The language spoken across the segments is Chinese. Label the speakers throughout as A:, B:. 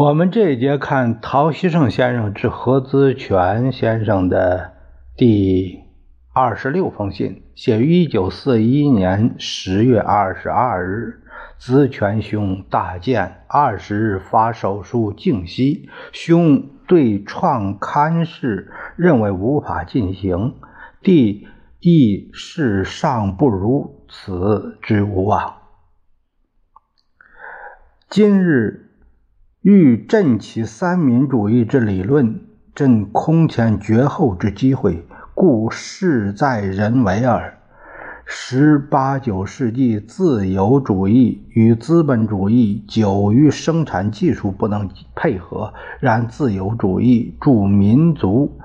A: 我们这一节看陶希圣先生致何姿全先生的第二十六封信，写于一九四一年十月二十二日。资全兄大见，二十日发手书敬息。兄对创刊事认为无法进行，弟亦事尚不如此之无望。今日。欲振起三民主义之理论，朕空前绝后之机会，故事在人为耳。十八九世纪自由主义与资本主义久于生产技术不能配合，然自由主义助民族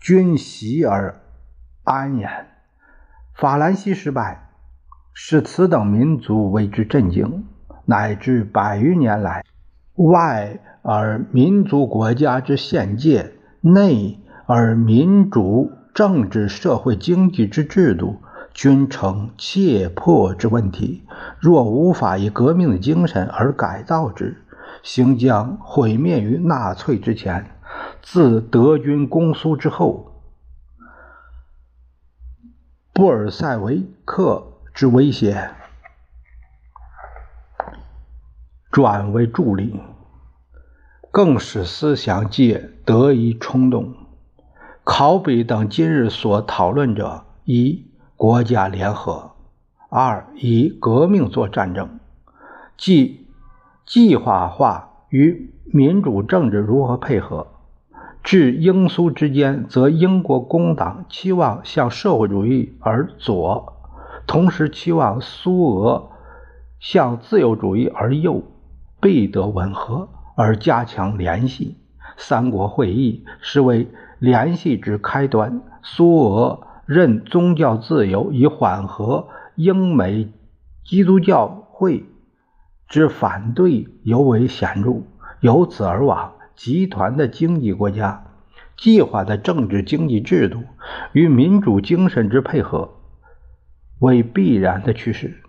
A: 均习而安焉。法兰西失败，使此等民族为之震惊，乃至百余年来。外而民族国家之限界，内而民主政治社会经济之制度，均成切迫之问题。若无法以革命的精神而改造之，行将毁灭于纳粹之前，自德军攻苏之后，布尔塞维克之威胁。转为助力，更使思想界得以冲动。考比等今日所讨论者：一、国家联合；二、以革命作战争，即计划化与民主政治如何配合。至英苏之间，则英国工党期望向社会主义而左，同时期望苏俄向自由主义而右。必得吻合而加强联系。三国会议是为联系之开端。苏俄任宗教自由以缓和英美基督教会之反对尤为显著。由此而往，集团的经济国家计划的政治经济制度与民主精神之配合为必然的趋势。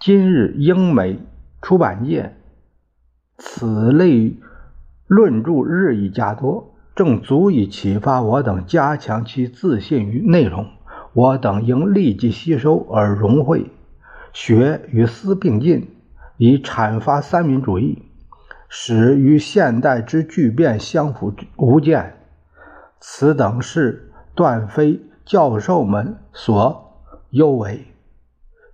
A: 今日英美出版界。此类论著日益加多，正足以启发我等加强其自信与内容。我等应立即吸收而融会，学与思并进，以阐发三民主义，使与现代之巨变相符无间。此等事断非教授们所优为，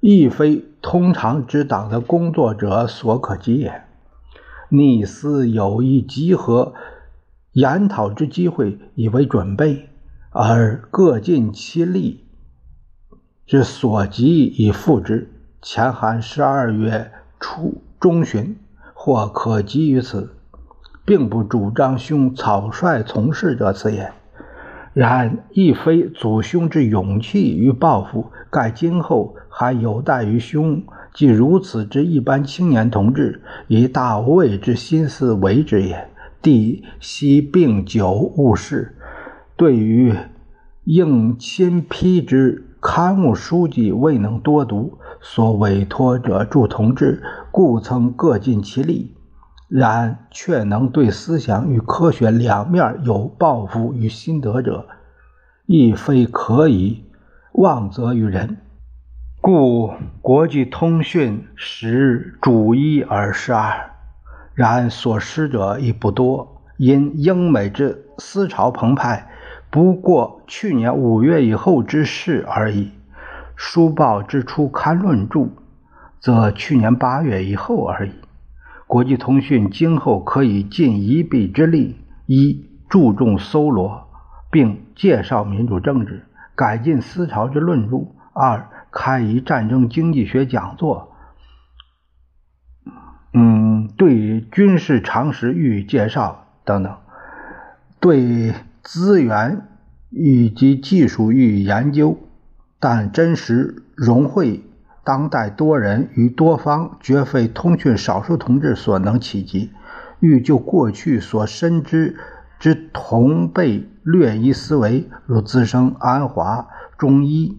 A: 亦非通常之党的工作者所可及也。逆思有意集合研讨之机会，以为准备，而各尽其力之所及以复之。前寒十二月初中旬，或可及于此，并不主张兄草率从事者此也。然亦非祖兄之勇气与抱负，盖今后还有待于兄。即如此之一般青年同志，以大无畏之心思为之也。弟昔病久误事，对于应亲批之刊物书籍未能多读，所委托者诸同志，故曾各尽其力，然却能对思想与科学两面有抱负与心得者，亦非可以妄责于人。故国际通讯时主一而失二，然所失者亦不多。因英美之思潮澎湃，不过去年五月以后之事而已。书报之初刊论著，则去年八月以后而已。国际通讯今后可以尽一臂之力：一、注重搜罗并介绍民主政治，改进思潮之论著；二、开一战争经济学讲座，嗯，对军事常识予以介绍等等，对资源以及技术予以研究，但真实融汇当代多人与多方，绝非通讯少数同志所能企及。欲就过去所深知之同辈略一思维，如资生、安华、中医，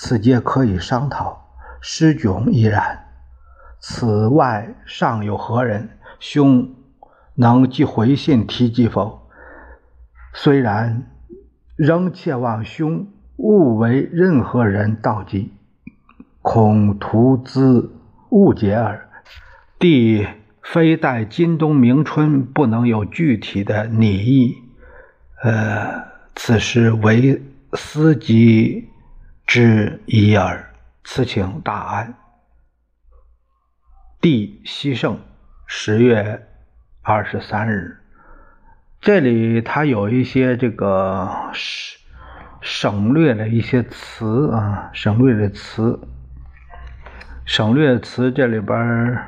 A: 此皆可以商讨。师炯亦然。此外尚有何人？兄能即回信提及否？虽然，仍切望兄勿为任何人道及，恐徒兹误解耳。弟非待今冬明春不能有具体的拟议，呃，此时为思及之一耳。此请大安。弟西圣，十月二十三日。这里他有一些这个省省略了一些词啊，省略的词，省略词这里边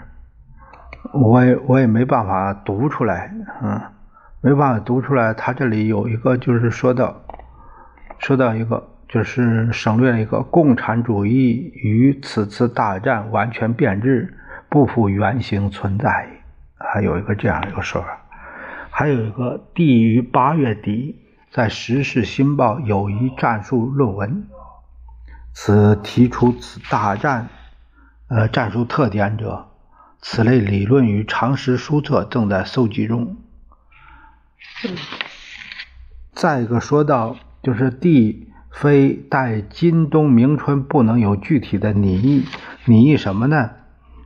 A: 我也我也没办法读出来，嗯，没办法读出来。他这里有一个就是说到，说到一个。就是省略了一个共产主义与此次大战完全变质，不复原形存在，还有一个这样一个说法。还有一个，帝于八月底在《时事新报》有一战术论文，此提出此大战，呃，战术特点者，此类理论与常识书册正在搜集中。再一个说到，就是第。非待今冬明春不能有具体的拟议，拟议什么呢？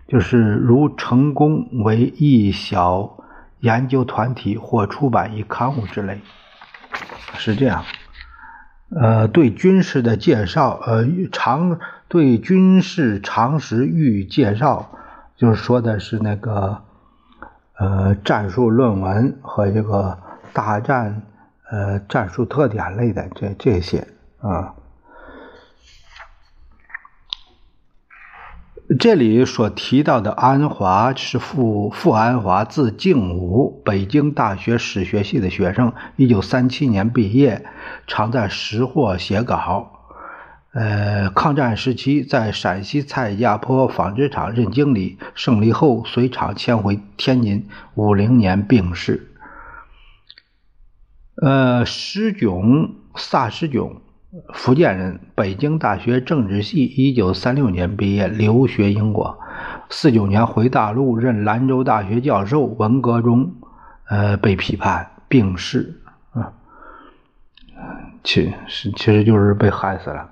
A: 就是如成功为一小研究团体或出版一刊物之类，是这样。呃，对军事的介绍，呃，常对军事常识予以介绍，就是说的是那个呃战术论文和这个大战呃战术特点类的这这些。啊，这里所提到的安华是傅傅安华，字敬武，北京大学史学系的学生，一九三七年毕业，常在识货写稿。呃，抗战时期在陕西蔡家坡纺织厂任经理，胜利后随厂迁回天津，五零年病逝。呃，施炯，萨施炯。福建人，北京大学政治系，一九三六年毕业，留学英国，四九年回大陆任兰州大学教授，文革中，呃，被批判，病逝，啊，其实其实就是被害死了。